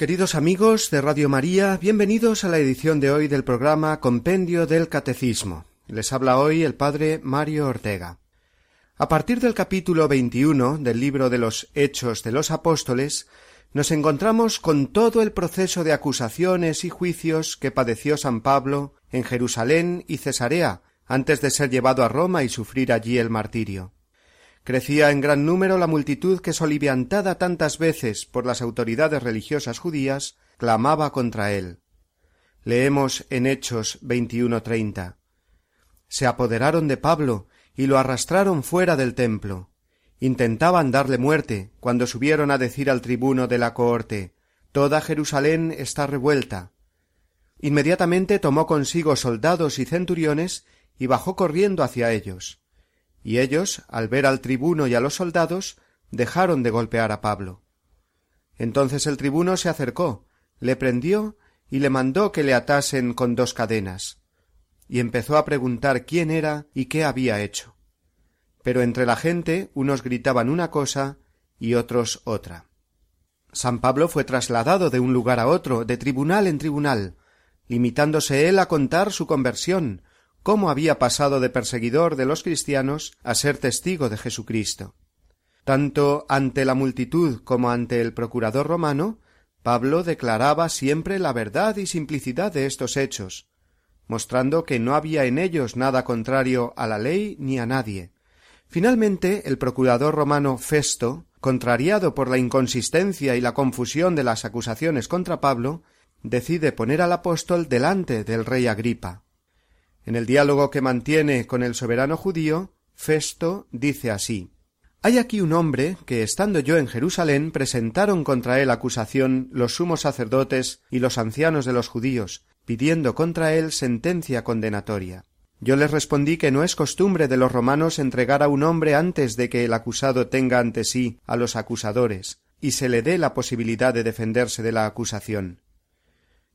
Queridos amigos de Radio María, bienvenidos a la edición de hoy del programa Compendio del Catecismo. Les habla hoy el Padre Mario Ortega. A partir del capítulo 21 del libro de los Hechos de los Apóstoles, nos encontramos con todo el proceso de acusaciones y juicios que padeció San Pablo en Jerusalén y Cesarea antes de ser llevado a Roma y sufrir allí el martirio. Crecía en gran número la multitud que, soliviantada tantas veces por las autoridades religiosas judías, clamaba contra él. Leemos en Hechos 21:30. Se apoderaron de Pablo y lo arrastraron fuera del templo. Intentaban darle muerte cuando subieron a decir al tribuno de la cohorte Toda Jerusalén está revuelta. Inmediatamente tomó consigo soldados y centuriones y bajó corriendo hacia ellos y ellos, al ver al tribuno y a los soldados, dejaron de golpear a Pablo. Entonces el tribuno se acercó, le prendió y le mandó que le atasen con dos cadenas, y empezó a preguntar quién era y qué había hecho. Pero entre la gente unos gritaban una cosa y otros otra. San Pablo fue trasladado de un lugar a otro, de tribunal en tribunal, limitándose él a contar su conversión, cómo había pasado de perseguidor de los cristianos a ser testigo de Jesucristo. Tanto ante la multitud como ante el procurador romano, Pablo declaraba siempre la verdad y simplicidad de estos hechos, mostrando que no había en ellos nada contrario a la ley ni a nadie. Finalmente, el procurador romano Festo, contrariado por la inconsistencia y la confusión de las acusaciones contra Pablo, decide poner al apóstol delante del rey Agripa. En el diálogo que mantiene con el soberano judío, Festo dice así Hay aquí un hombre que, estando yo en Jerusalén, presentaron contra él acusación los sumos sacerdotes y los ancianos de los judíos, pidiendo contra él sentencia condenatoria. Yo les respondí que no es costumbre de los romanos entregar a un hombre antes de que el acusado tenga ante sí a los acusadores, y se le dé la posibilidad de defenderse de la acusación.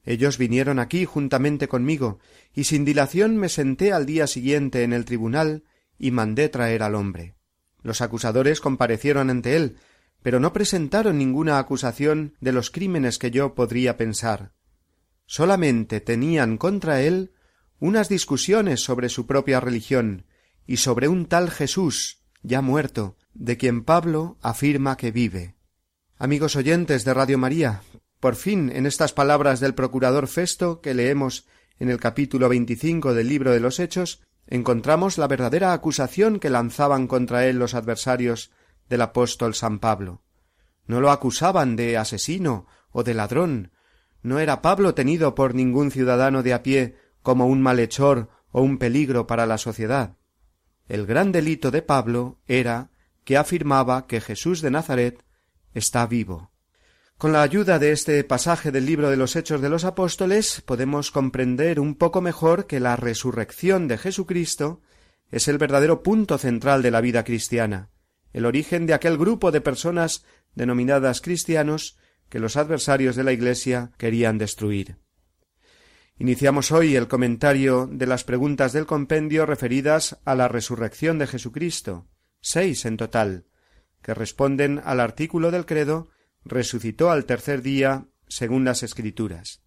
Ellos vinieron aquí juntamente conmigo, y sin dilación me senté al día siguiente en el tribunal y mandé traer al hombre. Los acusadores comparecieron ante él, pero no presentaron ninguna acusación de los crímenes que yo podría pensar. Solamente tenían contra él unas discusiones sobre su propia religión y sobre un tal Jesús, ya muerto, de quien Pablo afirma que vive. Amigos oyentes de Radio María, por fin, en estas palabras del procurador Festo que leemos en el capítulo veinticinco del libro de los Hechos, encontramos la verdadera acusación que lanzaban contra él los adversarios del apóstol San Pablo. No lo acusaban de asesino o de ladrón. No era Pablo tenido por ningún ciudadano de a pie como un malhechor o un peligro para la sociedad. El gran delito de Pablo era que afirmaba que Jesús de Nazaret está vivo. Con la ayuda de este pasaje del libro de los Hechos de los Apóstoles podemos comprender un poco mejor que la resurrección de Jesucristo es el verdadero punto central de la vida cristiana, el origen de aquel grupo de personas denominadas cristianos que los adversarios de la Iglesia querían destruir. Iniciamos hoy el comentario de las preguntas del compendio referidas a la resurrección de Jesucristo, seis en total, que responden al artículo del credo resucitó al tercer día según las Escrituras.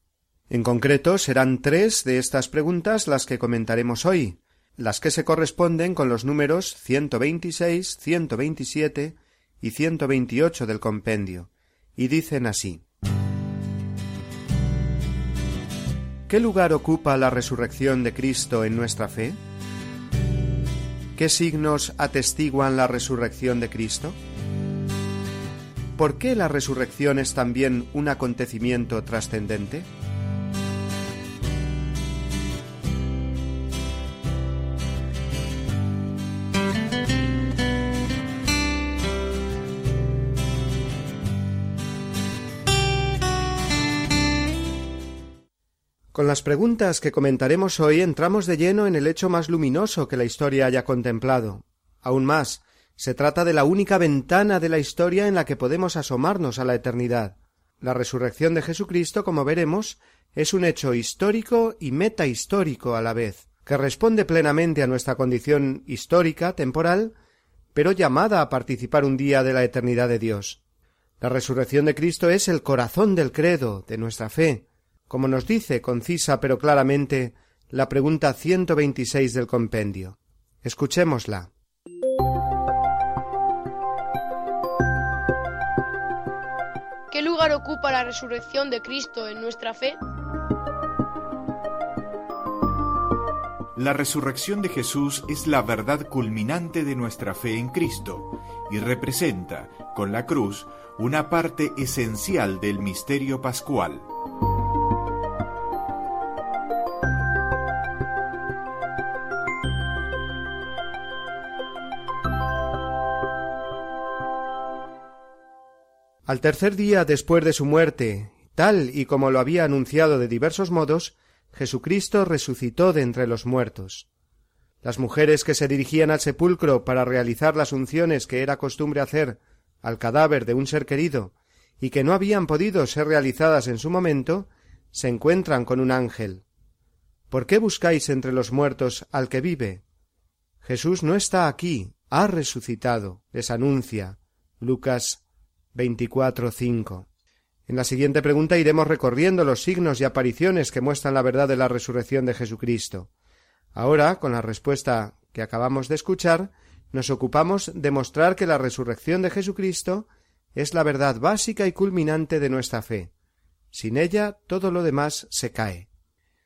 En concreto serán tres de estas preguntas las que comentaremos hoy, las que se corresponden con los números 126, 127 y 128 del compendio, y dicen así. ¿Qué lugar ocupa la resurrección de Cristo en nuestra fe? ¿Qué signos atestiguan la resurrección de Cristo? ¿Por qué la resurrección es también un acontecimiento trascendente? Con las preguntas que comentaremos hoy entramos de lleno en el hecho más luminoso que la historia haya contemplado. Aún más, se trata de la única ventana de la historia en la que podemos asomarnos a la eternidad. La resurrección de Jesucristo, como veremos, es un hecho histórico y metahistórico a la vez, que responde plenamente a nuestra condición histórica, temporal, pero llamada a participar un día de la eternidad de Dios. La resurrección de Cristo es el corazón del credo, de nuestra fe, como nos dice concisa pero claramente la pregunta 126 del compendio. Escuchémosla. ¿Qué lugar ocupa la resurrección de Cristo en nuestra fe? La resurrección de Jesús es la verdad culminante de nuestra fe en Cristo y representa, con la cruz, una parte esencial del misterio pascual. Al tercer día después de su muerte, tal y como lo había anunciado de diversos modos, Jesucristo resucitó de entre los muertos. Las mujeres que se dirigían al sepulcro para realizar las unciones que era costumbre hacer al cadáver de un ser querido y que no habían podido ser realizadas en su momento, se encuentran con un ángel. ¿Por qué buscáis entre los muertos al que vive? Jesús no está aquí, ha resucitado, les anuncia. Lucas 24.5. En la siguiente pregunta iremos recorriendo los signos y apariciones que muestran la verdad de la resurrección de Jesucristo. Ahora, con la respuesta que acabamos de escuchar, nos ocupamos de mostrar que la resurrección de Jesucristo es la verdad básica y culminante de nuestra fe. Sin ella todo lo demás se cae.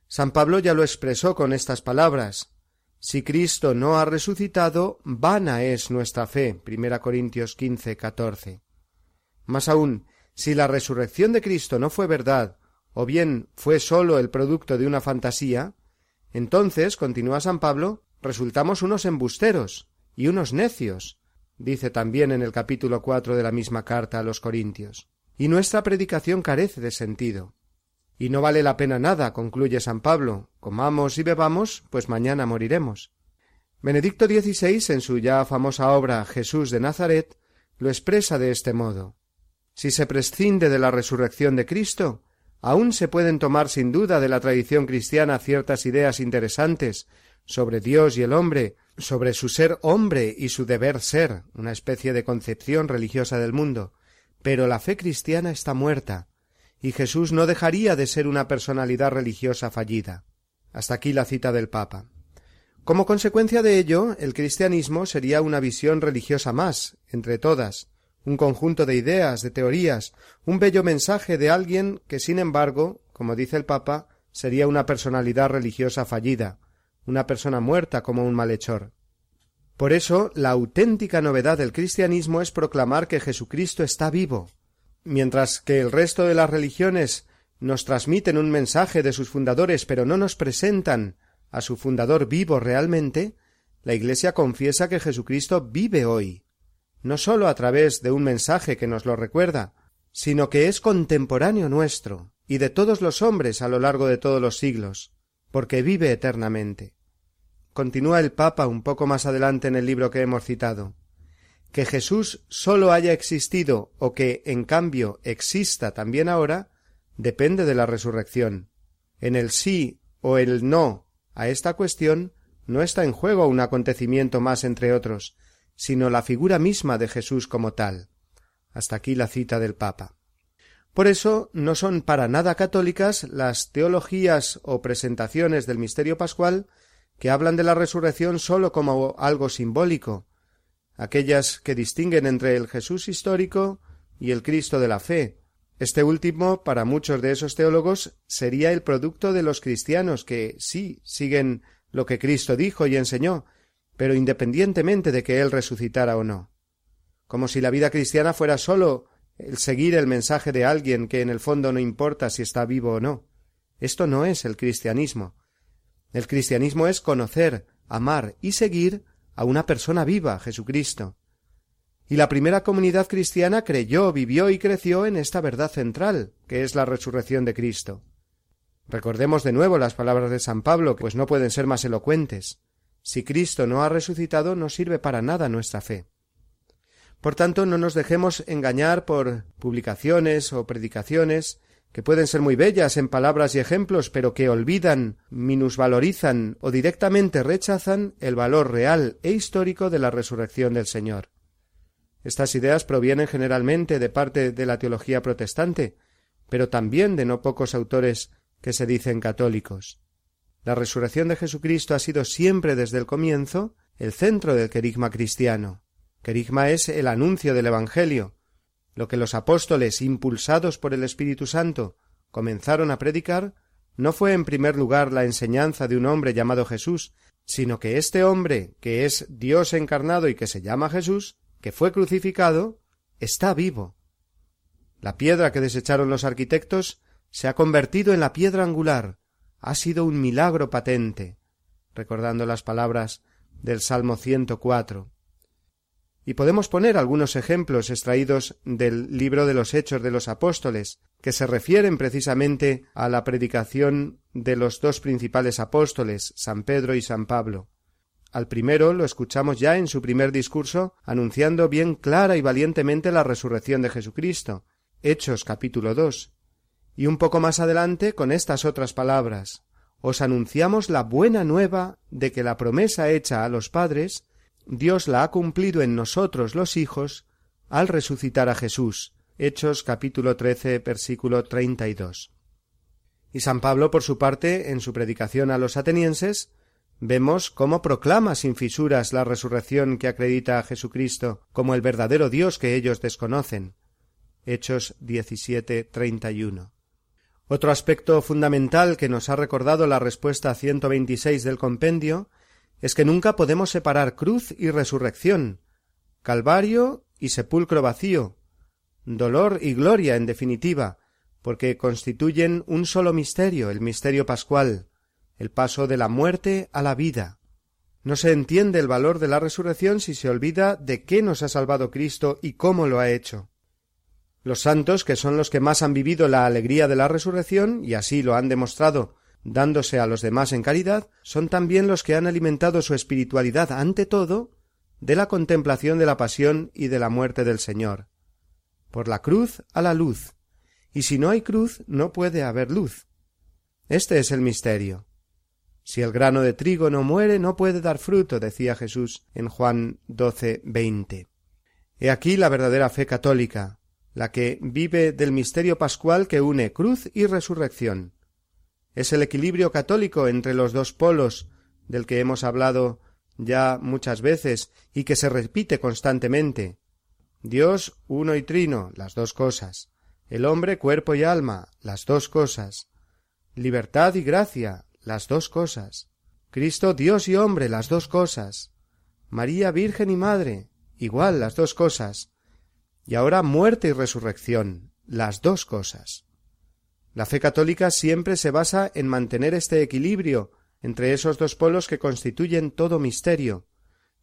San Pablo ya lo expresó con estas palabras Si Cristo no ha resucitado, vana es nuestra fe. Corintios 15, 14. Más aún, si la resurrección de Cristo no fue verdad, o bien fue sólo el producto de una fantasía, entonces, continúa San Pablo, resultamos unos embusteros y unos necios, dice también en el capítulo cuatro de la misma carta a los Corintios. Y nuestra predicación carece de sentido. Y no vale la pena nada, concluye San Pablo, comamos y bebamos, pues mañana moriremos. Benedicto XVI, en su ya famosa obra Jesús de Nazaret, lo expresa de este modo. Si se prescinde de la resurrección de Cristo, aún se pueden tomar sin duda de la tradición cristiana ciertas ideas interesantes sobre Dios y el hombre, sobre su ser hombre y su deber ser, una especie de concepción religiosa del mundo, pero la fe cristiana está muerta, y Jesús no dejaría de ser una personalidad religiosa fallida. Hasta aquí la cita del Papa. Como consecuencia de ello, el cristianismo sería una visión religiosa más, entre todas, un conjunto de ideas, de teorías, un bello mensaje de alguien que, sin embargo, como dice el Papa, sería una personalidad religiosa fallida, una persona muerta como un malhechor. Por eso, la auténtica novedad del cristianismo es proclamar que Jesucristo está vivo. Mientras que el resto de las religiones nos transmiten un mensaje de sus fundadores, pero no nos presentan a su fundador vivo realmente, la Iglesia confiesa que Jesucristo vive hoy no sólo a través de un mensaje que nos lo recuerda, sino que es contemporáneo nuestro y de todos los hombres a lo largo de todos los siglos, porque vive eternamente. Continúa el Papa un poco más adelante en el libro que hemos citado. Que Jesús sólo haya existido o que, en cambio, exista también ahora, depende de la resurrección. En el sí o el no a esta cuestión no está en juego un acontecimiento más entre otros, sino la figura misma de Jesús como tal. Hasta aquí la cita del Papa. Por eso no son para nada católicas las teologías o presentaciones del misterio pascual que hablan de la resurrección sólo como algo simbólico, aquellas que distinguen entre el Jesús histórico y el Cristo de la fe. Este último, para muchos de esos teólogos, sería el producto de los cristianos que sí siguen lo que Cristo dijo y enseñó, pero independientemente de que él resucitara o no. Como si la vida cristiana fuera sólo el seguir el mensaje de alguien que en el fondo no importa si está vivo o no. Esto no es el cristianismo. El cristianismo es conocer, amar y seguir a una persona viva, Jesucristo. Y la primera comunidad cristiana creyó, vivió y creció en esta verdad central, que es la resurrección de Cristo. Recordemos de nuevo las palabras de San Pablo, pues no pueden ser más elocuentes. Si Cristo no ha resucitado, no sirve para nada nuestra fe. Por tanto, no nos dejemos engañar por publicaciones o predicaciones que pueden ser muy bellas en palabras y ejemplos, pero que olvidan, minusvalorizan o directamente rechazan el valor real e histórico de la resurrección del Señor. Estas ideas provienen generalmente de parte de la teología protestante, pero también de no pocos autores que se dicen católicos. La resurrección de Jesucristo ha sido siempre desde el comienzo el centro del querigma cristiano. Querigma es el anuncio del Evangelio, lo que los apóstoles, impulsados por el Espíritu Santo, comenzaron a predicar, no fue en primer lugar la enseñanza de un hombre llamado Jesús, sino que este hombre, que es Dios encarnado y que se llama Jesús, que fue crucificado, está vivo. La piedra que desecharon los arquitectos se ha convertido en la piedra angular. Ha sido un milagro patente, recordando las palabras del Salmo 104. Y podemos poner algunos ejemplos extraídos del libro de los Hechos de los Apóstoles, que se refieren precisamente a la predicación de los dos principales apóstoles, San Pedro y San Pablo. Al primero lo escuchamos ya en su primer discurso, anunciando bien clara y valientemente la resurrección de Jesucristo. Hechos capítulo 2. Y un poco más adelante con estas otras palabras. Os anunciamos la buena nueva de que la promesa hecha a los padres, Dios la ha cumplido en nosotros los hijos, al resucitar a Jesús. Hechos capítulo 13 versículo 32. Y San Pablo, por su parte, en su predicación a los atenienses, Vemos cómo proclama sin fisuras la resurrección que acredita a Jesucristo como el verdadero Dios que ellos desconocen. Hechos 17, 31. Otro aspecto fundamental que nos ha recordado la respuesta 126 del compendio es que nunca podemos separar cruz y resurrección, calvario y sepulcro vacío, dolor y gloria en definitiva, porque constituyen un solo misterio, el misterio pascual el paso de la muerte a la vida. No se entiende el valor de la resurrección si se olvida de qué nos ha salvado Cristo y cómo lo ha hecho. Los santos, que son los que más han vivido la alegría de la resurrección, y así lo han demostrado dándose a los demás en caridad, son también los que han alimentado su espiritualidad ante todo de la contemplación de la pasión y de la muerte del Señor. Por la cruz a la luz, y si no hay cruz no puede haber luz. Este es el misterio. Si el grano de trigo no muere, no puede dar fruto, decía Jesús en Juan 12, 20. He aquí la verdadera fe católica, la que vive del misterio pascual que une cruz y resurrección. Es el equilibrio católico entre los dos polos, del que hemos hablado ya muchas veces y que se repite constantemente. Dios uno y trino, las dos cosas. El hombre cuerpo y alma, las dos cosas. Libertad y gracia, las dos cosas. Cristo Dios y hombre, las dos cosas. María Virgen y Madre, igual las dos cosas. Y ahora muerte y resurrección, las dos cosas. La fe católica siempre se basa en mantener este equilibrio entre esos dos polos que constituyen todo misterio,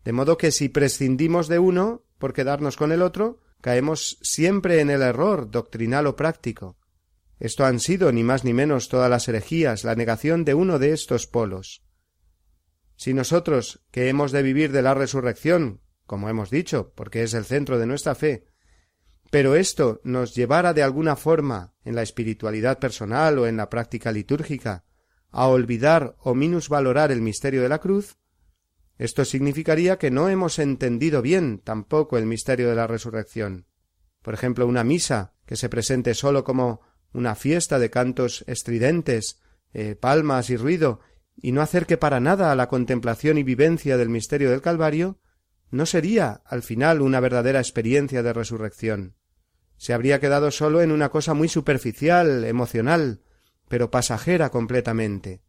de modo que si prescindimos de uno por quedarnos con el otro, caemos siempre en el error doctrinal o práctico. Esto han sido ni más ni menos todas las herejías, la negación de uno de estos polos. Si nosotros, que hemos de vivir de la resurrección, como hemos dicho, porque es el centro de nuestra fe, pero esto nos llevara de alguna forma, en la espiritualidad personal o en la práctica litúrgica, a olvidar o minusvalorar el misterio de la cruz, esto significaría que no hemos entendido bien tampoco el misterio de la resurrección. Por ejemplo, una misa que se presente sólo como una fiesta de cantos estridentes, eh, palmas y ruido, y no acerque para nada a la contemplación y vivencia del misterio del Calvario, no sería al final una verdadera experiencia de resurrección. Se habría quedado solo en una cosa muy superficial, emocional, pero pasajera completamente.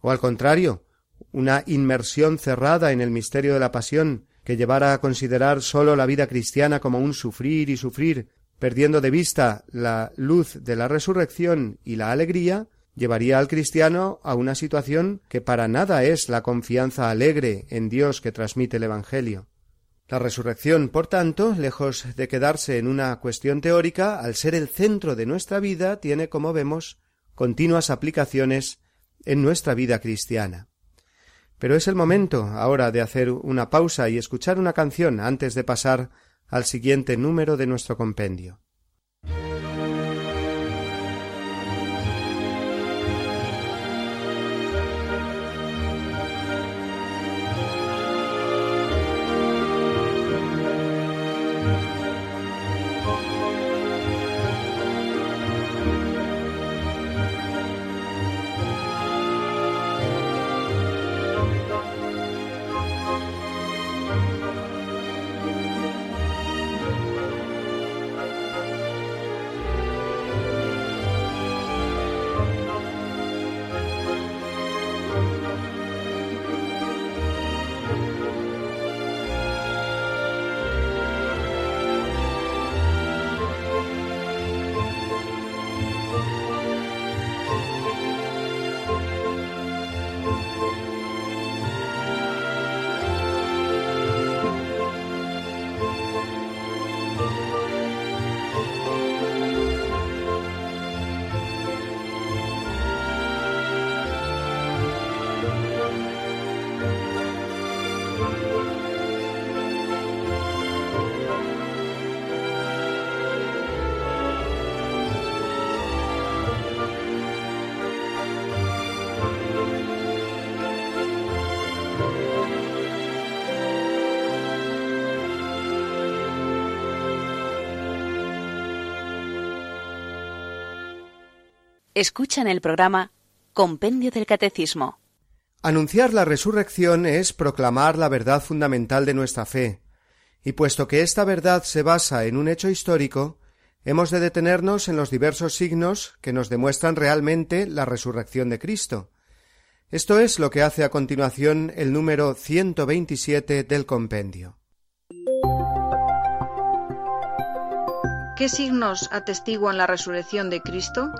O al contrario, una inmersión cerrada en el misterio de la pasión, que llevara a considerar sólo la vida cristiana como un sufrir y sufrir, perdiendo de vista la luz de la resurrección y la alegría, llevaría al cristiano a una situación que para nada es la confianza alegre en Dios que transmite el Evangelio. La resurrección, por tanto, lejos de quedarse en una cuestión teórica, al ser el centro de nuestra vida, tiene, como vemos, continuas aplicaciones en nuestra vida cristiana. Pero es el momento ahora de hacer una pausa y escuchar una canción antes de pasar al siguiente número de nuestro compendio. Escuchan el programa Compendio del Catecismo. Anunciar la resurrección es proclamar la verdad fundamental de nuestra fe, y puesto que esta verdad se basa en un hecho histórico, hemos de detenernos en los diversos signos que nos demuestran realmente la resurrección de Cristo. Esto es lo que hace a continuación el número 127 del compendio. ¿Qué signos atestiguan la resurrección de Cristo?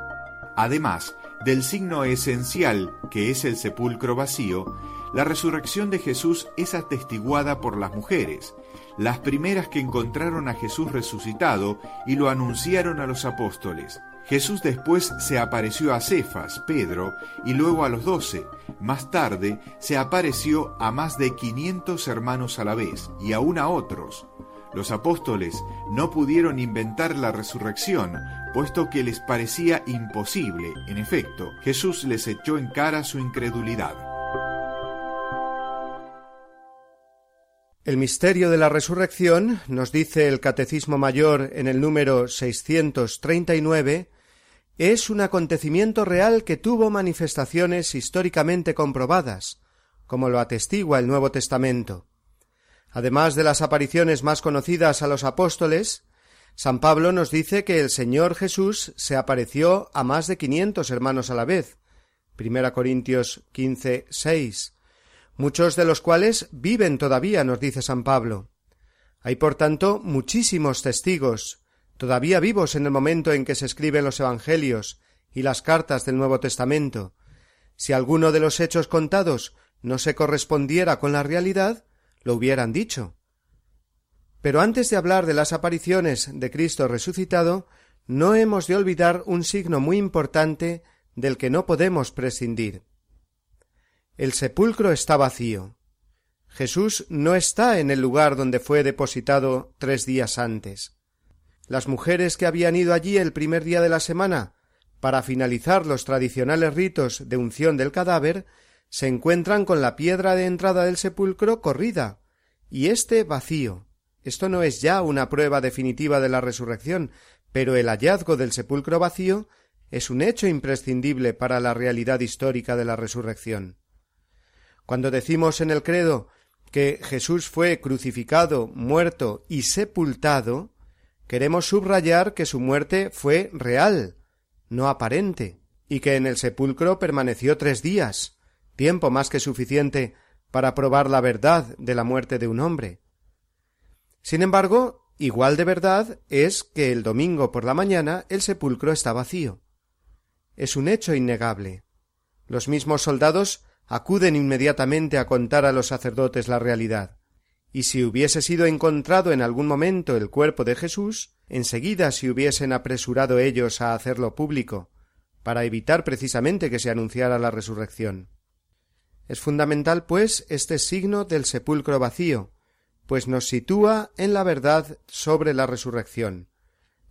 Además del signo esencial que es el sepulcro vacío, la resurrección de Jesús es atestiguada por las mujeres, las primeras que encontraron a Jesús resucitado y lo anunciaron a los apóstoles. Jesús después se apareció a Cefas, Pedro, y luego a los doce. Más tarde se apareció a más de quinientos hermanos a la vez, y aún a otros. Los apóstoles no pudieron inventar la resurrección, puesto que les parecía imposible. En efecto, Jesús les echó en cara su incredulidad. El misterio de la resurrección, nos dice el Catecismo Mayor en el número 639, es un acontecimiento real que tuvo manifestaciones históricamente comprobadas, como lo atestigua el Nuevo Testamento. Además de las apariciones más conocidas a los apóstoles, San Pablo nos dice que el Señor Jesús se apareció a más de quinientos hermanos a la vez. Primera Corintios 15, 6. Muchos de los cuales viven todavía, nos dice San Pablo. Hay, por tanto, muchísimos testigos, todavía vivos en el momento en que se escriben los Evangelios y las cartas del Nuevo Testamento. Si alguno de los hechos contados no se correspondiera con la realidad, lo hubieran dicho. Pero antes de hablar de las apariciones de Cristo resucitado, no hemos de olvidar un signo muy importante del que no podemos prescindir. El sepulcro está vacío. Jesús no está en el lugar donde fue depositado tres días antes. Las mujeres que habían ido allí el primer día de la semana para finalizar los tradicionales ritos de unción del cadáver se encuentran con la piedra de entrada del sepulcro corrida y éste vacío. Esto no es ya una prueba definitiva de la resurrección, pero el hallazgo del sepulcro vacío es un hecho imprescindible para la realidad histórica de la resurrección. Cuando decimos en el credo que Jesús fue crucificado, muerto y sepultado, queremos subrayar que su muerte fue real, no aparente, y que en el sepulcro permaneció tres días, tiempo más que suficiente para probar la verdad de la muerte de un hombre. Sin embargo, igual de verdad es que el domingo por la mañana el sepulcro está vacío. Es un hecho innegable. Los mismos soldados acuden inmediatamente a contar a los sacerdotes la realidad. Y si hubiese sido encontrado en algún momento el cuerpo de Jesús, enseguida se hubiesen apresurado ellos a hacerlo público, para evitar precisamente que se anunciara la resurrección. Es fundamental, pues, este signo del sepulcro vacío, pues nos sitúa en la verdad sobre la resurrección.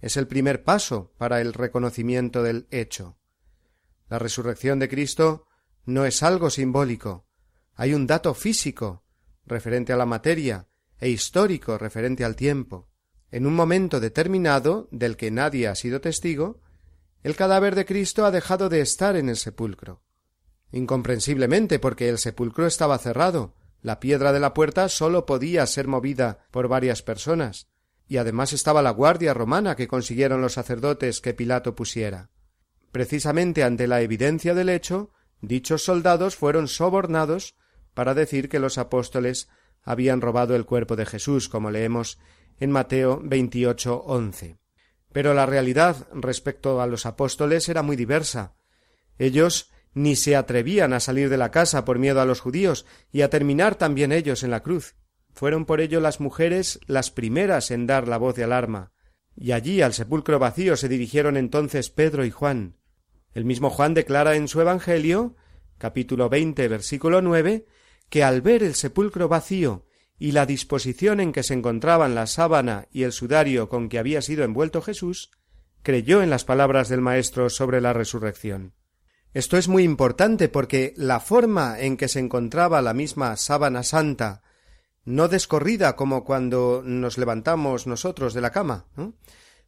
Es el primer paso para el reconocimiento del hecho. La resurrección de Cristo no es algo simbólico. Hay un dato físico referente a la materia e histórico referente al tiempo. En un momento determinado, del que nadie ha sido testigo, el cadáver de Cristo ha dejado de estar en el sepulcro. Incomprensiblemente, porque el sepulcro estaba cerrado, la piedra de la puerta sólo podía ser movida por varias personas, y además estaba la guardia romana que consiguieron los sacerdotes que Pilato pusiera. Precisamente ante la evidencia del hecho, dichos soldados fueron sobornados para decir que los apóstoles habían robado el cuerpo de Jesús, como leemos en Mateo 28, Pero la realidad respecto a los apóstoles era muy diversa. Ellos ni se atrevían a salir de la casa por miedo a los judíos y a terminar también ellos en la cruz. Fueron por ello las mujeres las primeras en dar la voz de alarma, y allí al sepulcro vacío se dirigieron entonces Pedro y Juan. El mismo Juan declara en su Evangelio, capítulo veinte, versículo nueve, que al ver el sepulcro vacío y la disposición en que se encontraban la sábana y el sudario con que había sido envuelto Jesús, creyó en las palabras del Maestro sobre la resurrección. Esto es muy importante porque la forma en que se encontraba la misma sábana santa, no descorrida como cuando nos levantamos nosotros de la cama,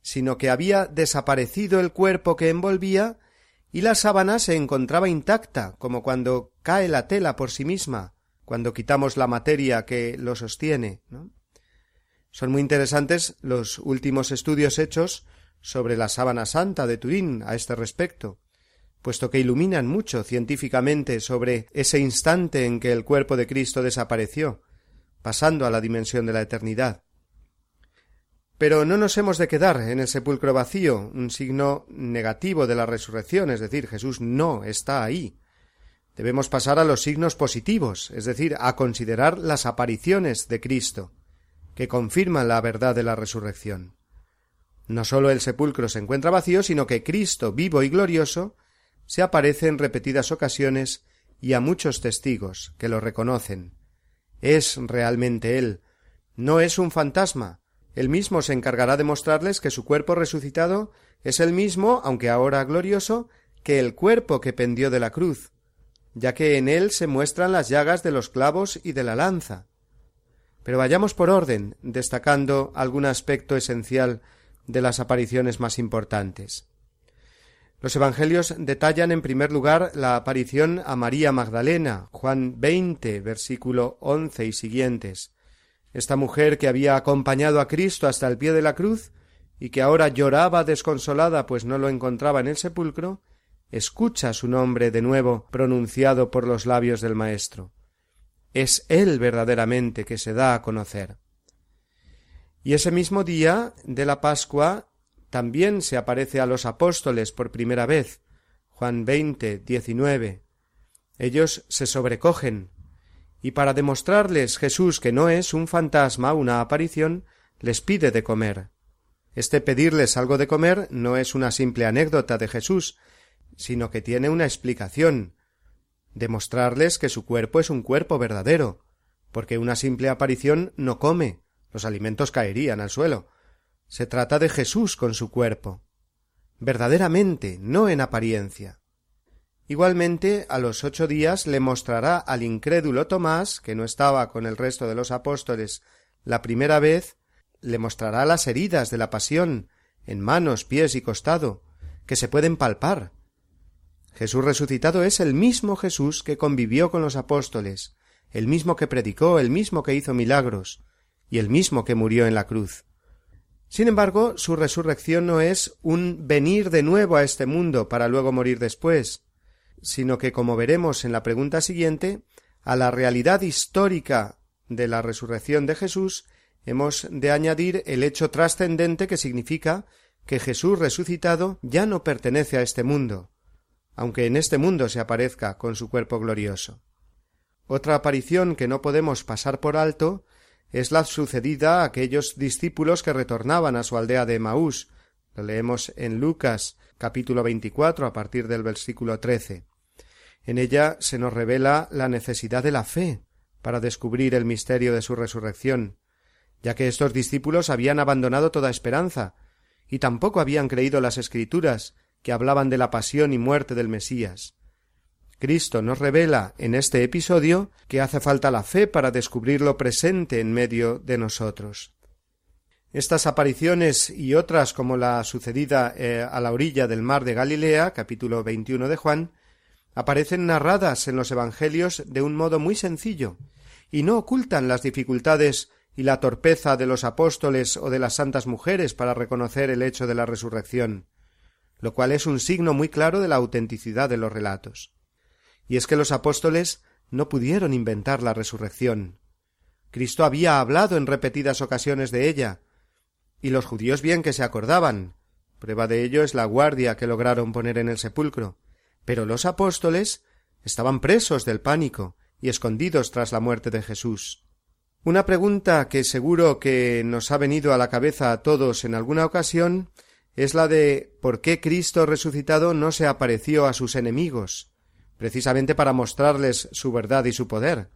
sino que había desaparecido el cuerpo que envolvía y la sábana se encontraba intacta, como cuando cae la tela por sí misma, cuando quitamos la materia que lo sostiene. Son muy interesantes los últimos estudios hechos sobre la sábana santa de Turín a este respecto, puesto que iluminan mucho científicamente sobre ese instante en que el cuerpo de Cristo desapareció, pasando a la dimensión de la eternidad. Pero no nos hemos de quedar en el sepulcro vacío, un signo negativo de la resurrección, es decir, Jesús no está ahí. Debemos pasar a los signos positivos, es decir, a considerar las apariciones de Cristo, que confirman la verdad de la resurrección. No sólo el sepulcro se encuentra vacío, sino que Cristo, vivo y glorioso, se aparece en repetidas ocasiones y a muchos testigos que lo reconocen. Es realmente Él, no es un fantasma. Él mismo se encargará de mostrarles que su cuerpo resucitado es el mismo, aunque ahora glorioso, que el cuerpo que pendió de la cruz, ya que en él se muestran las llagas de los clavos y de la lanza. Pero vayamos por orden, destacando algún aspecto esencial de las apariciones más importantes. Los Evangelios detallan en primer lugar la aparición a María Magdalena, Juan veinte, versículo once y siguientes. Esta mujer que había acompañado a Cristo hasta el pie de la cruz y que ahora lloraba desconsolada pues no lo encontraba en el sepulcro, escucha su nombre de nuevo pronunciado por los labios del Maestro. Es Él verdaderamente que se da a conocer. Y ese mismo día de la Pascua también se aparece a los apóstoles por primera vez. Juan veinte, diecinueve. Ellos se sobrecogen, y para demostrarles Jesús que no es un fantasma, una aparición, les pide de comer. Este pedirles algo de comer no es una simple anécdota de Jesús, sino que tiene una explicación demostrarles que su cuerpo es un cuerpo verdadero, porque una simple aparición no come, los alimentos caerían al suelo. Se trata de Jesús con su cuerpo, verdaderamente, no en apariencia. Igualmente, a los ocho días le mostrará al incrédulo Tomás, que no estaba con el resto de los apóstoles la primera vez, le mostrará las heridas de la pasión en manos, pies y costado, que se pueden palpar, Jesús resucitado es el mismo Jesús que convivió con los apóstoles, el mismo que predicó, el mismo que hizo milagros, y el mismo que murió en la cruz. Sin embargo, su resurrección no es un venir de nuevo a este mundo para luego morir después, sino que, como veremos en la pregunta siguiente, a la realidad histórica de la resurrección de Jesús hemos de añadir el hecho trascendente que significa que Jesús resucitado ya no pertenece a este mundo, aunque en este mundo se aparezca con su cuerpo glorioso. Otra aparición que no podemos pasar por alto es la sucedida a aquellos discípulos que retornaban a su aldea de Maús. Lo leemos en Lucas capítulo 24 a partir del versículo 13. En ella se nos revela la necesidad de la fe para descubrir el misterio de su resurrección, ya que estos discípulos habían abandonado toda esperanza y tampoco habían creído las escrituras que hablaban de la pasión y muerte del Mesías. Cristo nos revela en este episodio que hace falta la fe para descubrir lo presente en medio de nosotros. Estas apariciones y otras como la sucedida eh, a la orilla del mar de Galilea, capítulo 21 de Juan, aparecen narradas en los Evangelios de un modo muy sencillo y no ocultan las dificultades y la torpeza de los apóstoles o de las santas mujeres para reconocer el hecho de la resurrección, lo cual es un signo muy claro de la autenticidad de los relatos. Y es que los apóstoles no pudieron inventar la resurrección. Cristo había hablado en repetidas ocasiones de ella, y los judíos bien que se acordaban. Prueba de ello es la guardia que lograron poner en el sepulcro. Pero los apóstoles estaban presos del pánico y escondidos tras la muerte de Jesús. Una pregunta que seguro que nos ha venido a la cabeza a todos en alguna ocasión es la de por qué Cristo resucitado no se apareció a sus enemigos, precisamente para mostrarles su verdad y su poder.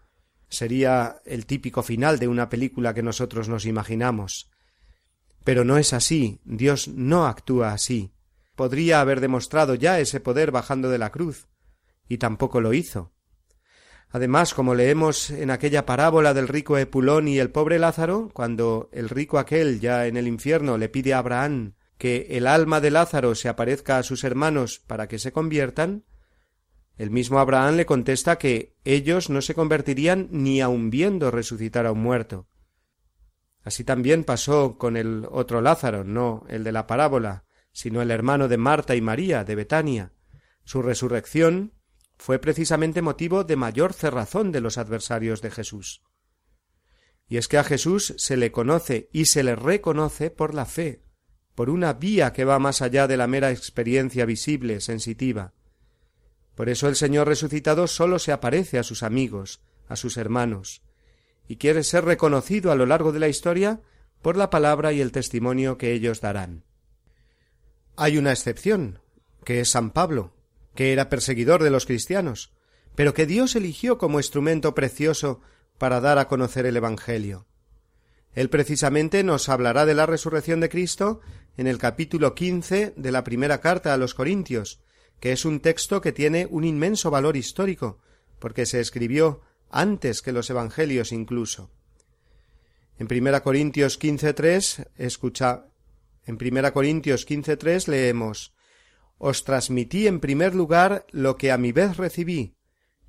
Sería el típico final de una película que nosotros nos imaginamos. Pero no es así, Dios no actúa así. Podría haber demostrado ya ese poder bajando de la cruz, y tampoco lo hizo. Además, como leemos en aquella parábola del rico Epulón y el pobre Lázaro, cuando el rico aquel ya en el infierno le pide a Abraham que el alma de Lázaro se aparezca a sus hermanos para que se conviertan, el mismo Abraham le contesta que ellos no se convertirían ni aun viendo resucitar a un muerto. Así también pasó con el otro Lázaro, no el de la parábola, sino el hermano de Marta y María de Betania. Su resurrección fue precisamente motivo de mayor cerrazón de los adversarios de Jesús. Y es que a Jesús se le conoce y se le reconoce por la fe, por una vía que va más allá de la mera experiencia visible, sensitiva. Por eso el Señor resucitado sólo se aparece a sus amigos, a sus hermanos, y quiere ser reconocido a lo largo de la historia por la palabra y el testimonio que ellos darán. Hay una excepción, que es San Pablo, que era perseguidor de los cristianos, pero que Dios eligió como instrumento precioso para dar a conocer el Evangelio. Él precisamente nos hablará de la resurrección de Cristo en el capítulo quince de la primera carta a los Corintios, que es un texto que tiene un inmenso valor histórico, porque se escribió antes que los Evangelios incluso. En primera Corintios quince tres escucha en primera Corintios quince tres leemos Os transmití en primer lugar lo que a mi vez recibí,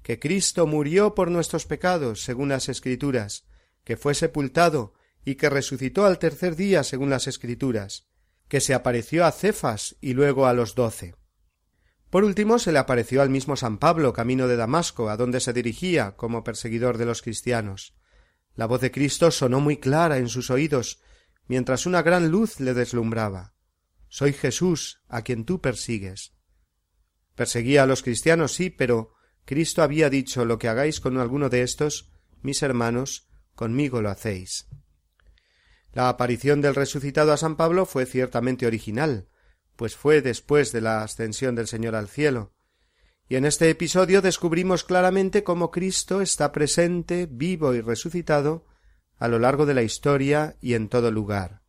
que Cristo murió por nuestros pecados, según las Escrituras, que fue sepultado y que resucitó al tercer día, según las Escrituras, que se apareció a Cefas y luego a los doce. Por último, se le apareció al mismo San Pablo camino de Damasco, a donde se dirigía como perseguidor de los cristianos. La voz de Cristo sonó muy clara en sus oídos, mientras una gran luz le deslumbraba. Soy Jesús, a quien tú persigues. Perseguía a los cristianos, sí, pero Cristo había dicho lo que hagáis con alguno de estos, mis hermanos, conmigo lo hacéis. La aparición del resucitado a San Pablo fue ciertamente original, pues fue después de la ascensión del Señor al cielo. Y en este episodio descubrimos claramente cómo Cristo está presente, vivo y resucitado a lo largo de la historia y en todo lugar.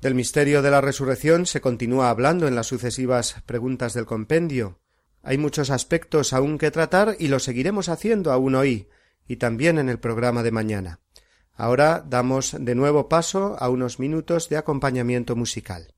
Del misterio de la resurrección se continúa hablando en las sucesivas preguntas del compendio. Hay muchos aspectos aún que tratar y lo seguiremos haciendo aún hoy y también en el programa de mañana. Ahora damos de nuevo paso a unos minutos de acompañamiento musical.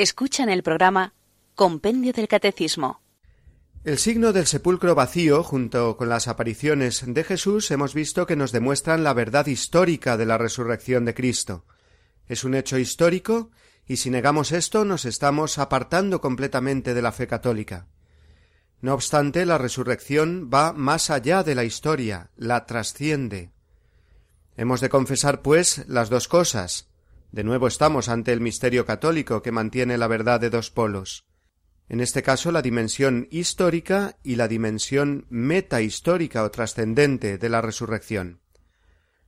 Escuchan el programa Compendio del Catecismo. El signo del sepulcro vacío, junto con las apariciones de Jesús, hemos visto que nos demuestran la verdad histórica de la resurrección de Cristo. Es un hecho histórico, y si negamos esto nos estamos apartando completamente de la fe católica. No obstante, la resurrección va más allá de la historia, la trasciende. Hemos de confesar, pues, las dos cosas. De nuevo estamos ante el misterio católico que mantiene la verdad de dos polos. En este caso, la dimensión histórica y la dimensión metahistórica o trascendente de la resurrección.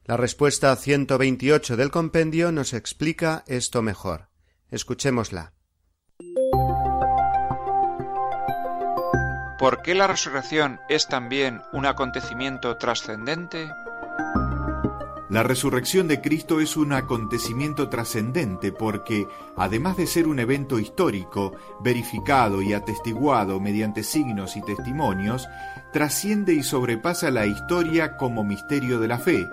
La respuesta 128 del compendio nos explica esto mejor. Escuchémosla. ¿Por qué la resurrección es también un acontecimiento trascendente? La resurrección de Cristo es un acontecimiento trascendente porque, además de ser un evento histórico, verificado y atestiguado mediante signos y testimonios, trasciende y sobrepasa la historia como misterio de la fe,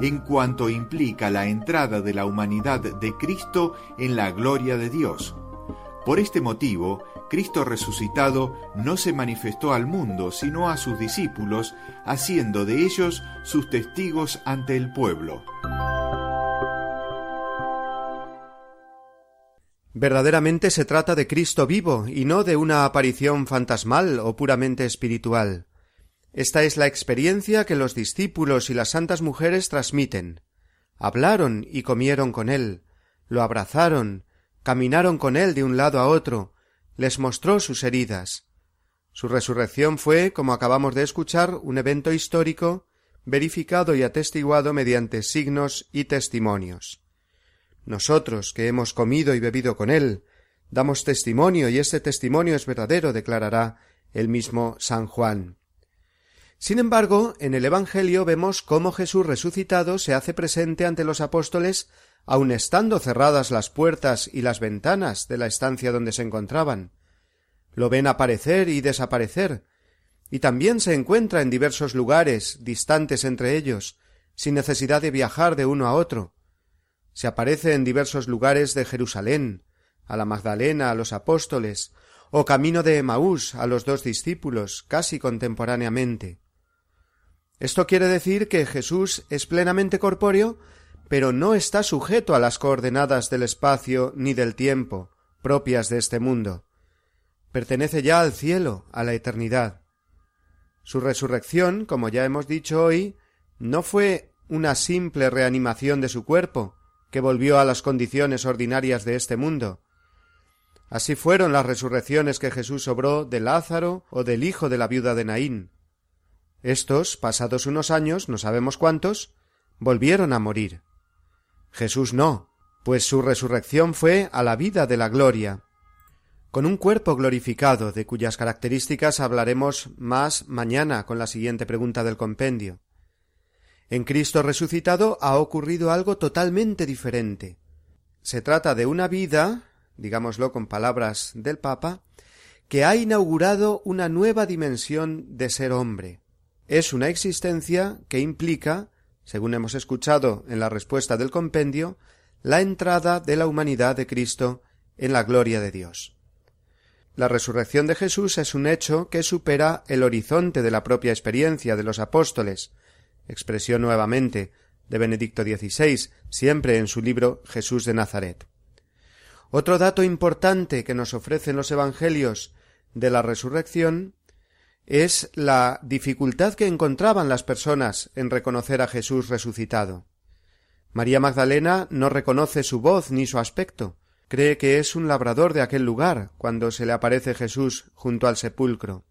en cuanto implica la entrada de la humanidad de Cristo en la gloria de Dios. Por este motivo, Cristo resucitado no se manifestó al mundo, sino a sus discípulos, haciendo de ellos sus testigos ante el pueblo. Verdaderamente se trata de Cristo vivo y no de una aparición fantasmal o puramente espiritual. Esta es la experiencia que los discípulos y las santas mujeres transmiten. Hablaron y comieron con él, lo abrazaron, caminaron con él de un lado a otro, les mostró sus heridas. Su resurrección fue, como acabamos de escuchar, un evento histórico verificado y atestiguado mediante signos y testimonios. Nosotros, que hemos comido y bebido con él, damos testimonio y ese testimonio es verdadero, declarará el mismo San Juan. Sin embargo, en el Evangelio vemos cómo Jesús resucitado se hace presente ante los apóstoles aun estando cerradas las puertas y las ventanas de la estancia donde se encontraban. Lo ven aparecer y desaparecer, y también se encuentra en diversos lugares distantes entre ellos, sin necesidad de viajar de uno a otro. Se aparece en diversos lugares de Jerusalén, a la Magdalena, a los apóstoles, o camino de Emaús a los dos discípulos, casi contemporáneamente. Esto quiere decir que Jesús es plenamente corpóreo pero no está sujeto a las coordenadas del espacio ni del tiempo propias de este mundo. Pertenece ya al cielo, a la eternidad. Su resurrección, como ya hemos dicho hoy, no fue una simple reanimación de su cuerpo, que volvió a las condiciones ordinarias de este mundo. Así fueron las resurrecciones que Jesús obró de Lázaro o del hijo de la viuda de Naín. Estos, pasados unos años, no sabemos cuántos, volvieron a morir. Jesús no, pues su resurrección fue a la vida de la gloria, con un cuerpo glorificado, de cuyas características hablaremos más mañana con la siguiente pregunta del compendio. En Cristo resucitado ha ocurrido algo totalmente diferente. Se trata de una vida, digámoslo con palabras del Papa, que ha inaugurado una nueva dimensión de ser hombre. Es una existencia que implica según hemos escuchado en la respuesta del compendio, la entrada de la humanidad de Cristo en la gloria de Dios. La resurrección de Jesús es un hecho que supera el horizonte de la propia experiencia de los apóstoles, expresión nuevamente de Benedicto XVI, siempre en su libro Jesús de Nazaret. Otro dato importante que nos ofrecen los Evangelios de la resurrección es la dificultad que encontraban las personas en reconocer a Jesús resucitado. María Magdalena no reconoce su voz ni su aspecto, cree que es un labrador de aquel lugar cuando se le aparece Jesús junto al sepulcro.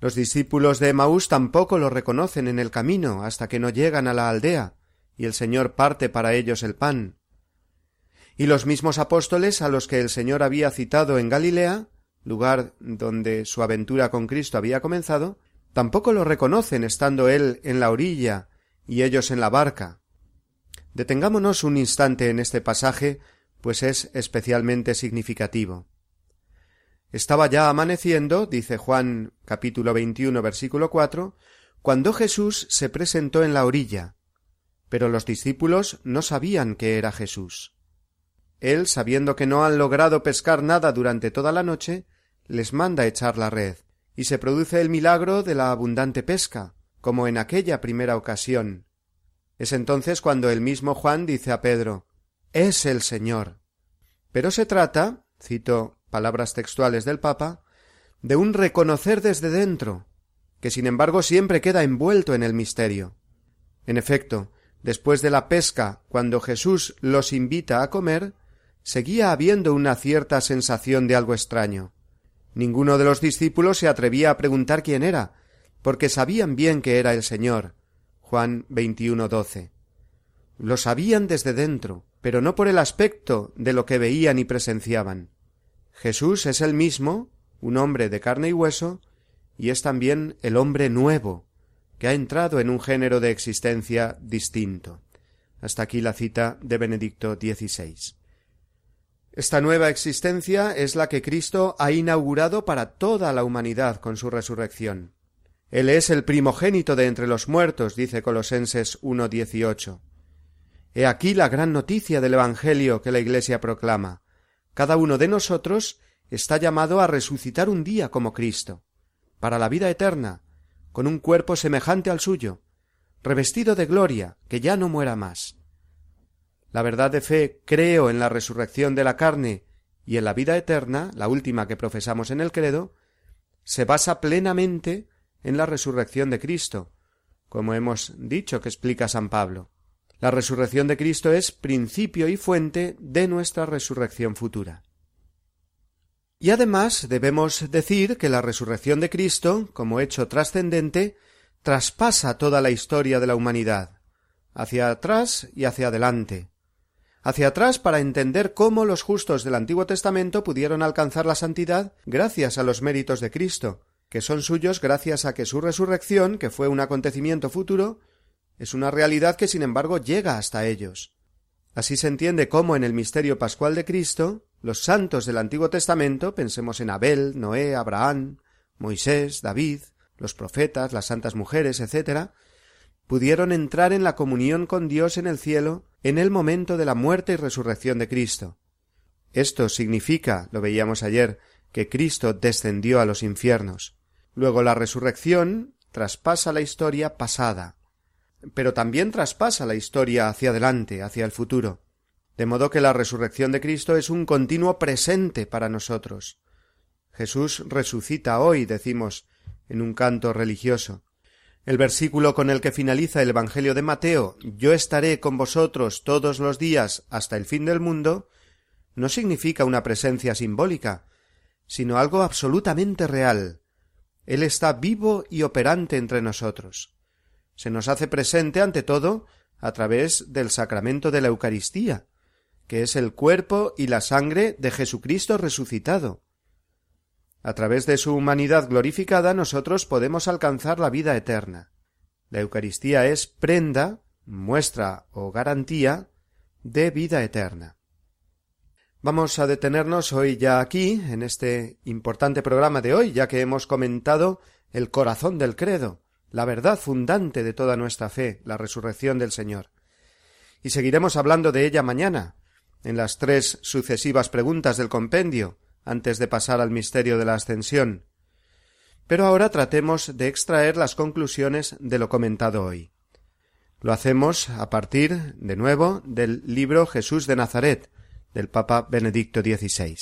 Los discípulos de Emaús tampoco lo reconocen en el camino hasta que no llegan a la aldea y el Señor parte para ellos el pan. Y los mismos apóstoles a los que el Señor había citado en Galilea lugar donde su aventura con Cristo había comenzado, tampoco lo reconocen estando él en la orilla y ellos en la barca. Detengámonos un instante en este pasaje, pues es especialmente significativo. Estaba ya amaneciendo, dice Juan capítulo 21 versículo 4, cuando Jesús se presentó en la orilla, pero los discípulos no sabían que era Jesús. él, sabiendo que no han logrado pescar nada durante toda la noche, les manda echar la red, y se produce el milagro de la abundante pesca, como en aquella primera ocasión. Es entonces cuando el mismo Juan dice a Pedro Es el Señor. Pero se trata, cito palabras textuales del Papa, de un reconocer desde dentro, que sin embargo siempre queda envuelto en el misterio. En efecto, después de la pesca, cuando Jesús los invita a comer, seguía habiendo una cierta sensación de algo extraño. Ninguno de los discípulos se atrevía a preguntar quién era, porque sabían bien que era el Señor. Juan 21:12. Lo sabían desde dentro, pero no por el aspecto de lo que veían y presenciaban. Jesús es el mismo, un hombre de carne y hueso, y es también el hombre nuevo, que ha entrado en un género de existencia distinto. Hasta aquí la cita de Benedicto XVI. Esta nueva existencia es la que Cristo ha inaugurado para toda la humanidad con su resurrección. Él es el primogénito de entre los muertos, dice Colosenses 1.18. He aquí la gran noticia del Evangelio que la Iglesia proclama. Cada uno de nosotros está llamado a resucitar un día como Cristo, para la vida eterna, con un cuerpo semejante al suyo, revestido de gloria, que ya no muera más. La verdad de fe creo en la resurrección de la carne y en la vida eterna, la última que profesamos en el credo, se basa plenamente en la resurrección de Cristo, como hemos dicho que explica San Pablo. La resurrección de Cristo es principio y fuente de nuestra resurrección futura. Y además debemos decir que la resurrección de Cristo, como hecho trascendente, traspasa toda la historia de la humanidad, hacia atrás y hacia adelante, hacia atrás para entender cómo los justos del Antiguo Testamento pudieron alcanzar la santidad gracias a los méritos de Cristo, que son suyos gracias a que su resurrección, que fue un acontecimiento futuro, es una realidad que sin embargo llega hasta ellos. Así se entiende cómo en el misterio pascual de Cristo, los santos del Antiguo Testamento, pensemos en Abel, Noé, Abraham, Moisés, David, los profetas, las santas mujeres, etc., pudieron entrar en la comunión con Dios en el cielo en el momento de la muerte y resurrección de Cristo. Esto significa, lo veíamos ayer, que Cristo descendió a los infiernos. Luego la resurrección traspasa la historia pasada, pero también traspasa la historia hacia adelante, hacia el futuro. De modo que la resurrección de Cristo es un continuo presente para nosotros. Jesús resucita hoy, decimos, en un canto religioso. El versículo con el que finaliza el Evangelio de Mateo Yo estaré con vosotros todos los días hasta el fin del mundo no significa una presencia simbólica, sino algo absolutamente real. Él está vivo y operante entre nosotros. Se nos hace presente ante todo a través del sacramento de la Eucaristía, que es el cuerpo y la sangre de Jesucristo resucitado. A través de su humanidad glorificada nosotros podemos alcanzar la vida eterna. La Eucaristía es prenda, muestra o garantía de vida eterna. Vamos a detenernos hoy ya aquí, en este importante programa de hoy, ya que hemos comentado el corazón del credo, la verdad fundante de toda nuestra fe, la resurrección del Señor. Y seguiremos hablando de ella mañana, en las tres sucesivas preguntas del compendio, antes de pasar al misterio de la ascensión. Pero ahora tratemos de extraer las conclusiones de lo comentado hoy. Lo hacemos a partir, de nuevo, del libro Jesús de Nazaret, del Papa Benedicto XVI.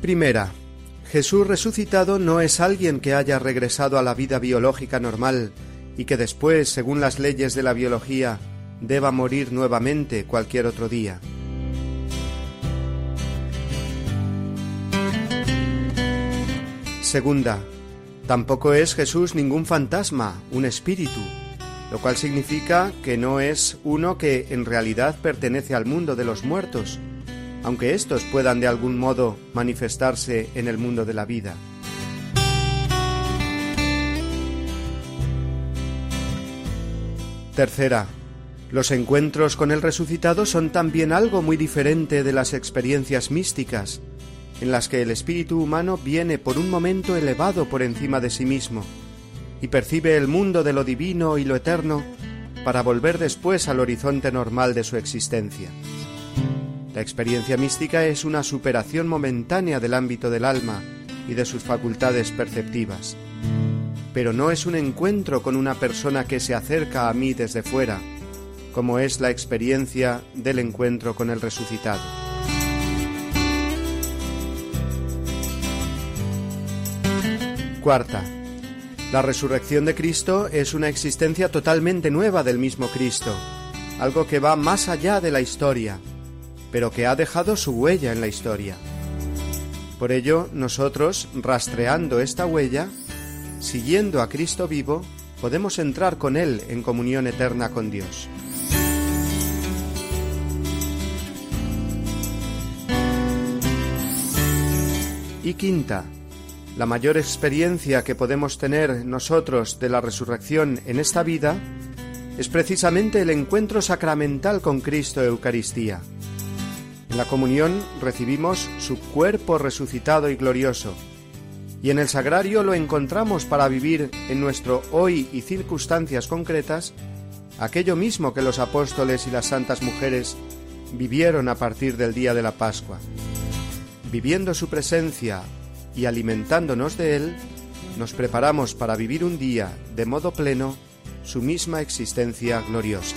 Primera. Jesús resucitado no es alguien que haya regresado a la vida biológica normal, y que después, según las leyes de la biología, deba morir nuevamente cualquier otro día. Segunda, tampoco es Jesús ningún fantasma, un espíritu, lo cual significa que no es uno que en realidad pertenece al mundo de los muertos, aunque éstos puedan de algún modo manifestarse en el mundo de la vida. Tercera, los encuentros con el resucitado son también algo muy diferente de las experiencias místicas, en las que el espíritu humano viene por un momento elevado por encima de sí mismo y percibe el mundo de lo divino y lo eterno para volver después al horizonte normal de su existencia. La experiencia mística es una superación momentánea del ámbito del alma y de sus facultades perceptivas. Pero no es un encuentro con una persona que se acerca a mí desde fuera, como es la experiencia del encuentro con el resucitado. Cuarta. La resurrección de Cristo es una existencia totalmente nueva del mismo Cristo, algo que va más allá de la historia, pero que ha dejado su huella en la historia. Por ello, nosotros, rastreando esta huella, siguiendo a Cristo vivo, podemos entrar con Él en comunión eterna con Dios. Y quinta, la mayor experiencia que podemos tener nosotros de la resurrección en esta vida es precisamente el encuentro sacramental con Cristo Eucaristía. En la comunión recibimos su cuerpo resucitado y glorioso, y en el sagrario lo encontramos para vivir en nuestro hoy y circunstancias concretas aquello mismo que los apóstoles y las santas mujeres vivieron a partir del día de la Pascua viviendo su presencia y alimentándonos de Él, nos preparamos para vivir un día de modo pleno su misma existencia gloriosa.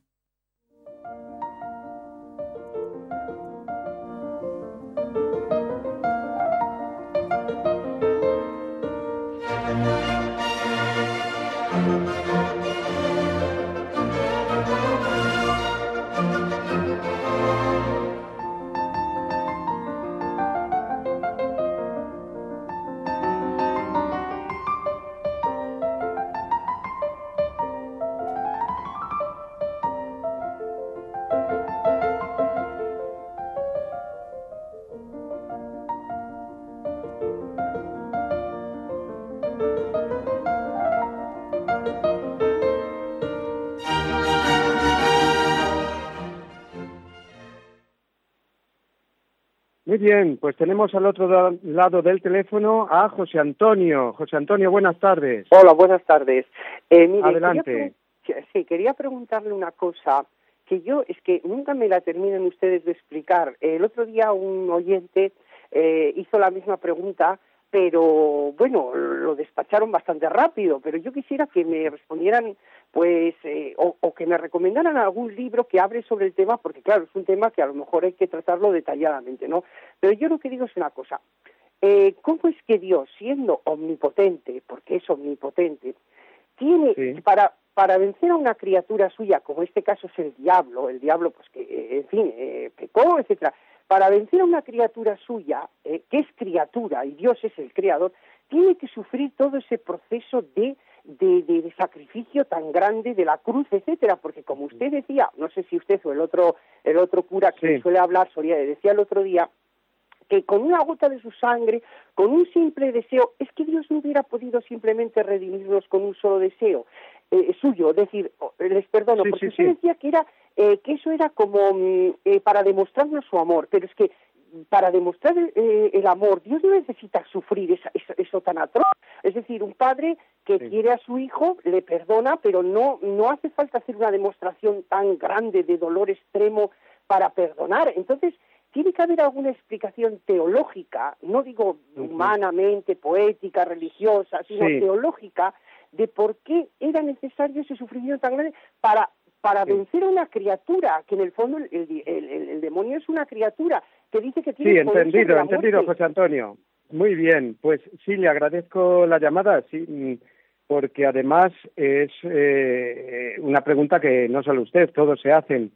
bien, pues tenemos al otro lado del teléfono a José Antonio. José Antonio, buenas tardes. Hola, buenas tardes. Eh, Adelante. sí, quería preguntarle una cosa que yo es que nunca me la terminan ustedes de explicar. El otro día un oyente eh, hizo la misma pregunta pero bueno, lo despacharon bastante rápido, pero yo quisiera que me respondieran, pues, eh, o, que me recomendaran algún libro que hable sobre el tema, porque claro, es un tema que a lo mejor hay que tratarlo detalladamente, ¿no? Pero yo lo que digo es una cosa, eh, ¿cómo es que Dios, siendo omnipotente, porque es omnipotente, tiene para para vencer a una criatura suya, como este caso es el diablo, el diablo, pues que, eh, en fin, eh, pecó, etcétera, para vencer a una criatura suya, eh, que es criatura y Dios es el creador, tiene que sufrir todo ese proceso de, de, sacrificio tan grande de la cruz, etcétera, porque como usted decía, no sé si usted o el otro, el otro cura que suele hablar, Soria, decía el otro día, que con una gota de su sangre, con un simple deseo, es que Dios no hubiera podido simplemente redimirnos con un solo deseo eh, suyo, es decir, les perdono, porque usted decía que era eh, que eso era como mm, eh, para demostrarnos su amor, pero es que para demostrar el amor, Dios no necesita sufrir eso tan atroz. Es decir, un padre que quiere a su hijo le perdona, pero no, no hace falta hacer una demostración tan grande de dolor extremo para perdonar. Entonces, tiene que haber alguna explicación teológica, no digo humanamente, poética, religiosa, sino teológica, de por qué era necesario ese sufrimiento tan grande para para vencer a una criatura, que en el fondo el, demonio es una criatura que dice que tiene Sí, entendido, entendido, José Antonio. Muy bien, pues sí, le agradezco la llamada, sí, porque además es eh, una pregunta que no solo usted, todos se hacen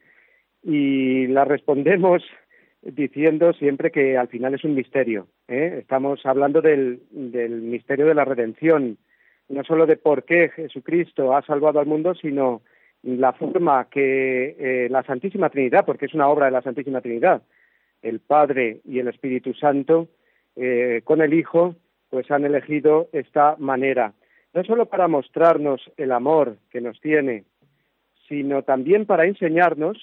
y la respondemos diciendo siempre que al final es un misterio. ¿eh? Estamos hablando del, del misterio de la redención, no solo de por qué Jesucristo ha salvado al mundo, sino la forma que eh, la Santísima Trinidad, porque es una obra de la Santísima Trinidad, el Padre y el Espíritu Santo, eh, con el Hijo, pues han elegido esta manera, no solo para mostrarnos el amor que nos tiene, sino también para enseñarnos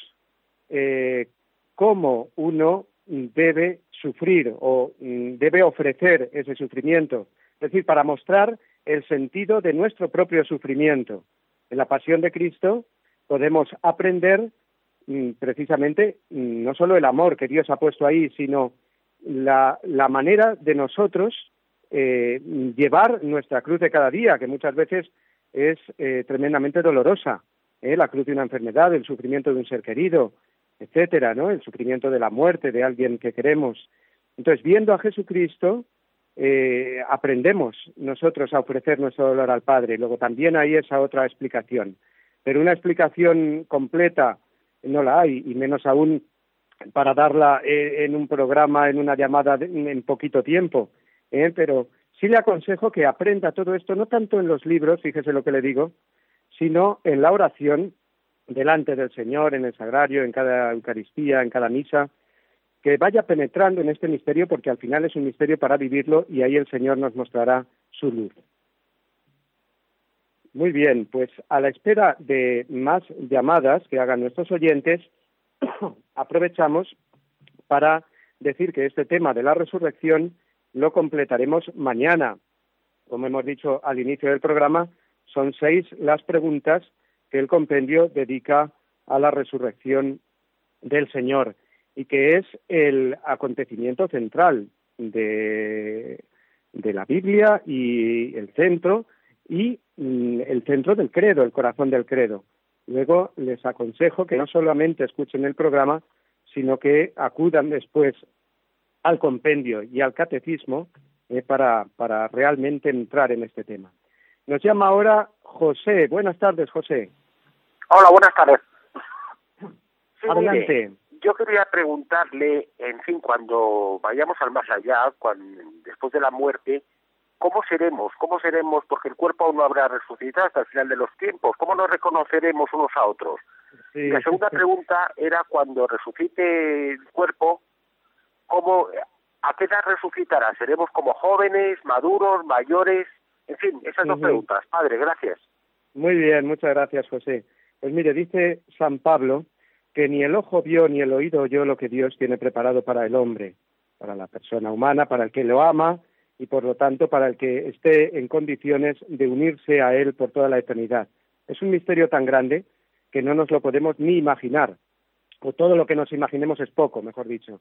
eh, cómo uno debe sufrir o mm, debe ofrecer ese sufrimiento, es decir, para mostrar el sentido de nuestro propio sufrimiento. En la pasión de Cristo podemos aprender precisamente mm, no solo el amor que Dios ha puesto ahí, sino la, manera de nosotros eh, llevar nuestra cruz de cada día, que muchas veces es eh, tremendamente dolorosa. ¿eh? La cruz de una enfermedad, el sufrimiento de un ser querido, etcétera, ¿no? El sufrimiento de la muerte de alguien que queremos. Entonces, viendo a Jesucristo, eh, aprendemos nosotros a ofrecer nuestro dolor al Padre. Luego también hay esa otra explicación. Pero una explicación completa no la hay, y menos aún para darla eh, en un programa, en una llamada en poquito tiempo. ¿eh? Pero sí le aconsejo que aprenda todo esto, no tanto en los libros, fíjese lo que le digo, sino en la oración delante del Señor, en el sagrario, en cada Eucaristía, en cada misa, que vaya penetrando en este misterio porque al final es un misterio para vivirlo y ahí el Señor nos mostrará su luz. Muy bien, pues a la espera de más llamadas que hagan nuestros oyentes, aprovechamos para decir que este tema de la resurrección lo completaremos mañana. Como hemos dicho al inicio del programa, son seis las preguntas que el compendio dedica a la resurrección del Señor y que es el acontecimiento central de, la Biblia y el centro y el centro del credo, el corazón del credo. Luego les aconsejo que no solamente escuchen el programa, sino que acudan después al compendio y al catecismo eh, para, para realmente entrar en este tema. Nos llama ahora José. Buenas tardes, José. Hola, buenas tardes. Adelante yo quería preguntarle, en fin, cuando vayamos al más allá, cuando, después de la muerte, ¿cómo seremos? ¿Cómo seremos? Porque el cuerpo aún no habrá resucitado hasta el final de los tiempos. ¿Cómo nos reconoceremos unos a otros? La segunda pregunta era cuando resucite el cuerpo, ¿cómo, ¿a qué edad resucitará? ¿Seremos como jóvenes, maduros, mayores? En fin, esas dos preguntas. Padre, gracias. Muy bien, muchas gracias, José. Pues mire, dice San Pablo que ni el ojo vio ni el oído oyó lo que Dios tiene preparado para el hombre, para la persona humana, para el que lo ama y por lo tanto para el que esté en condiciones de unirse a Él por toda la eternidad. Es un misterio tan grande que no nos lo podemos ni imaginar, o todo lo que nos imaginemos es poco, mejor dicho.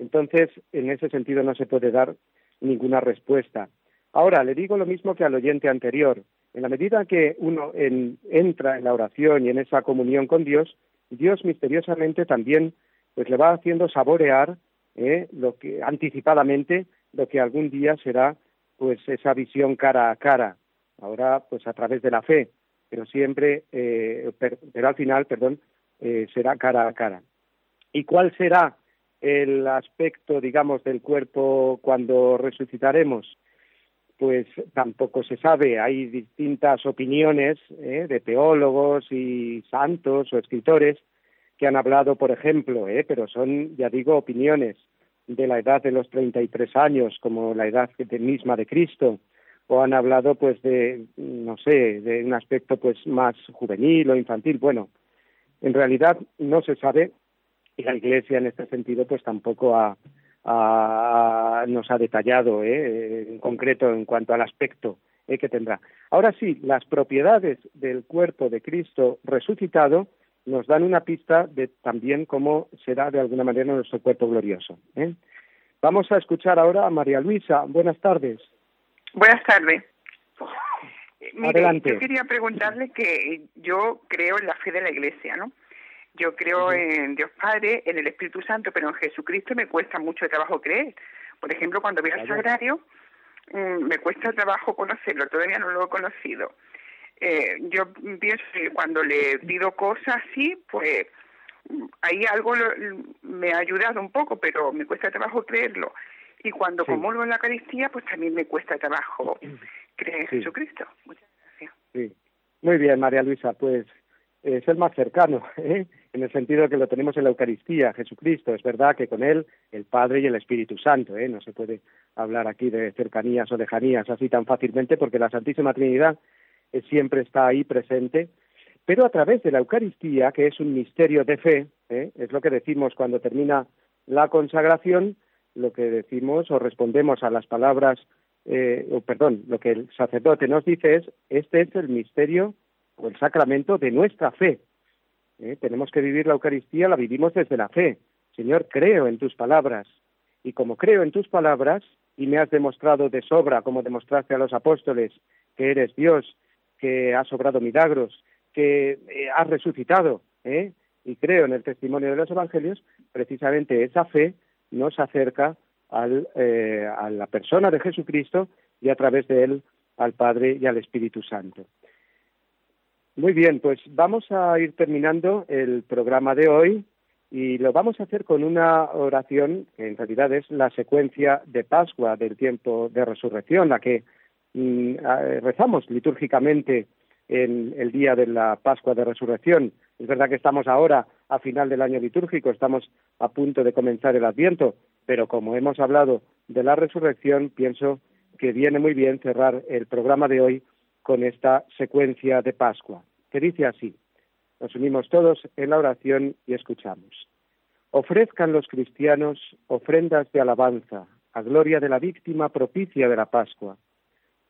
Entonces, en ese sentido no se puede dar ninguna respuesta. Ahora, le digo lo mismo que al oyente anterior. En la medida que uno entra en la oración y en esa comunión con Dios, Dios misteriosamente también pues le va haciendo saborear eh, lo que anticipadamente lo que algún día será pues esa visión cara a cara ahora pues a través de la fe pero siempre eh, pero al final perdón eh, será cara a cara y cuál será el aspecto digamos del cuerpo cuando resucitaremos pues tampoco se sabe. Hay distintas opiniones ¿eh? de teólogos y santos o escritores que han hablado, por ejemplo, ¿eh? pero son, ya digo, opiniones de la edad de los 33 años, como la edad misma de Cristo, o han hablado, pues, de, no sé, de un aspecto, pues, más juvenil o infantil. Bueno, en realidad no se sabe y la Iglesia, en este sentido, pues, tampoco ha, nos ha detallado ¿eh? en concreto en cuanto al aspecto ¿eh? que tendrá. Ahora sí, las propiedades del cuerpo de Cristo resucitado nos dan una pista de también cómo será de alguna manera nuestro cuerpo glorioso. ¿eh? Vamos a escuchar ahora a María Luisa. Buenas tardes. Buenas tardes. Adelante. Yo quería preguntarle que yo creo en la fe de la Iglesia, ¿no? Yo creo en Dios Padre, en el Espíritu Santo, pero en Jesucristo me cuesta mucho trabajo creer. Por ejemplo, cuando veo al sagrario, mm, me cuesta trabajo conocerlo, todavía no lo he conocido. Eh, yo pienso que cuando le pido cosas así, pues ahí algo me ha ayudado un poco, pero me cuesta trabajo creerlo. Y cuando comulgo en la Eucaristía, pues también me cuesta trabajo creer en Jesucristo. Muchas gracias. Sí. Muy bien, María Luisa, pues es el más cercano, ¿eh? en el sentido de que lo tenemos en la Eucaristía, Jesucristo. Es verdad que con Él el Padre y el Espíritu Santo. ¿eh? No se puede hablar aquí de cercanías o lejanías así tan fácilmente porque la Santísima Trinidad eh, siempre está ahí presente. Pero a través de la Eucaristía, que es un misterio de fe, ¿eh? es lo que decimos cuando termina la consagración, lo que decimos o respondemos a las palabras, o perdón, lo que el sacerdote nos dice es, este es el misterio o el sacramento de nuestra fe. ¿Eh? Tenemos que vivir la Eucaristía, la vivimos desde la fe. Señor, creo en tus palabras. Y como creo en tus palabras, y me has demostrado de sobra, como demostraste a los apóstoles, que eres Dios, que has obrado milagros, que eh, has resucitado, ¿eh? y creo en el testimonio de los evangelios, precisamente esa fe nos acerca al, a la persona de Jesucristo y a través de él al Padre y al Espíritu Santo. Muy bien, pues vamos a ir terminando el programa de hoy y lo vamos a hacer con una oración que en realidad es la secuencia de Pascua del tiempo de resurrección, la que rezamos litúrgicamente en el día de la Pascua de Resurrección. Es verdad que estamos ahora a final del año litúrgico, estamos a punto de comenzar el Adviento, pero como hemos hablado de la resurrección, pienso que viene muy bien cerrar el programa de hoy con esta secuencia de Pascua, que dice así. Nos unimos todos en la oración y escuchamos. Ofrezcan los cristianos ofrendas de alabanza a gloria de la víctima propicia de la Pascua.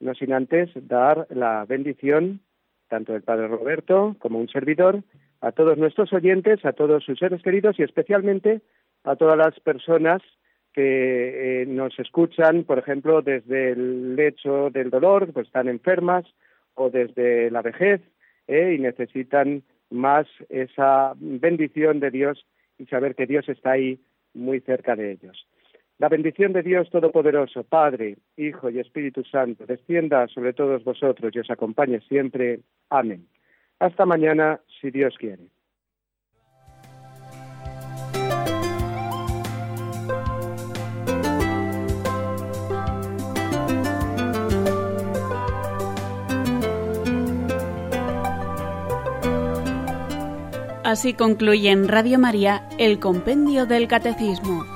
no sin antes dar la bendición, tanto del Padre Roberto como un servidor, a todos nuestros oyentes, a todos sus seres queridos y especialmente a todas las personas que eh, nos escuchan, por ejemplo, desde el lecho del dolor, pues están enfermas, o desde la vejez ¿eh? y necesitan más esa bendición de Dios y saber que Dios está ahí muy cerca de ellos. La bendición de Dios Todopoderoso, Padre, Hijo y Espíritu Santo, descienda sobre todos vosotros y os acompañe siempre. Amén. Hasta mañana, si Dios quiere. Así concluye en Radio María el Compendio del Catecismo.